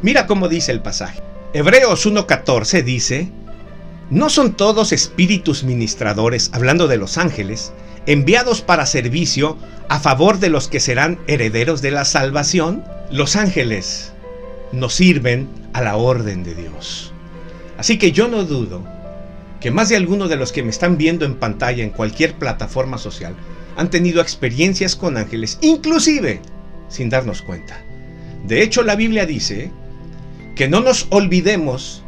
Mira cómo dice el pasaje. Hebreos 1.14 dice, ¿no son todos espíritus ministradores, hablando de los ángeles, enviados para servicio a favor de los que serán herederos de la salvación? Los ángeles nos sirven a la orden de Dios. Así que yo no dudo que más de algunos de los que me están viendo en pantalla en cualquier plataforma social han tenido experiencias con ángeles, inclusive sin darnos cuenta. De hecho, la Biblia dice que no nos olvidemos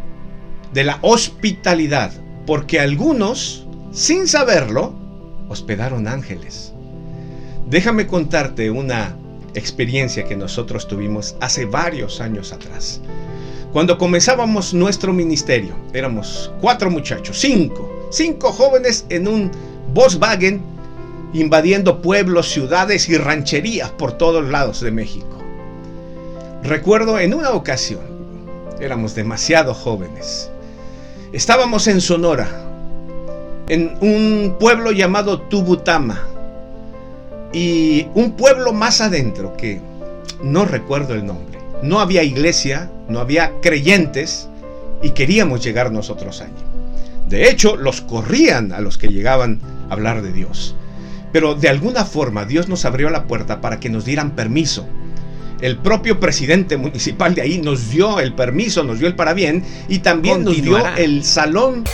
de la hospitalidad, porque algunos, sin saberlo, hospedaron ángeles. Déjame contarte una experiencia que nosotros tuvimos hace varios años atrás. Cuando comenzábamos nuestro ministerio, éramos cuatro muchachos, cinco, cinco jóvenes en un Volkswagen invadiendo pueblos, ciudades y rancherías por todos lados de México. Recuerdo en una ocasión, éramos demasiado jóvenes, estábamos en Sonora, en un pueblo llamado Tubutama, y un pueblo más adentro que no recuerdo el nombre. No había iglesia, no había creyentes y queríamos llegar nosotros allí. De hecho, los corrían a los que llegaban a hablar de Dios. Pero de alguna forma Dios nos abrió la puerta para que nos dieran permiso. El propio presidente municipal de ahí nos dio el permiso, nos dio el parabién y también nos dio el salón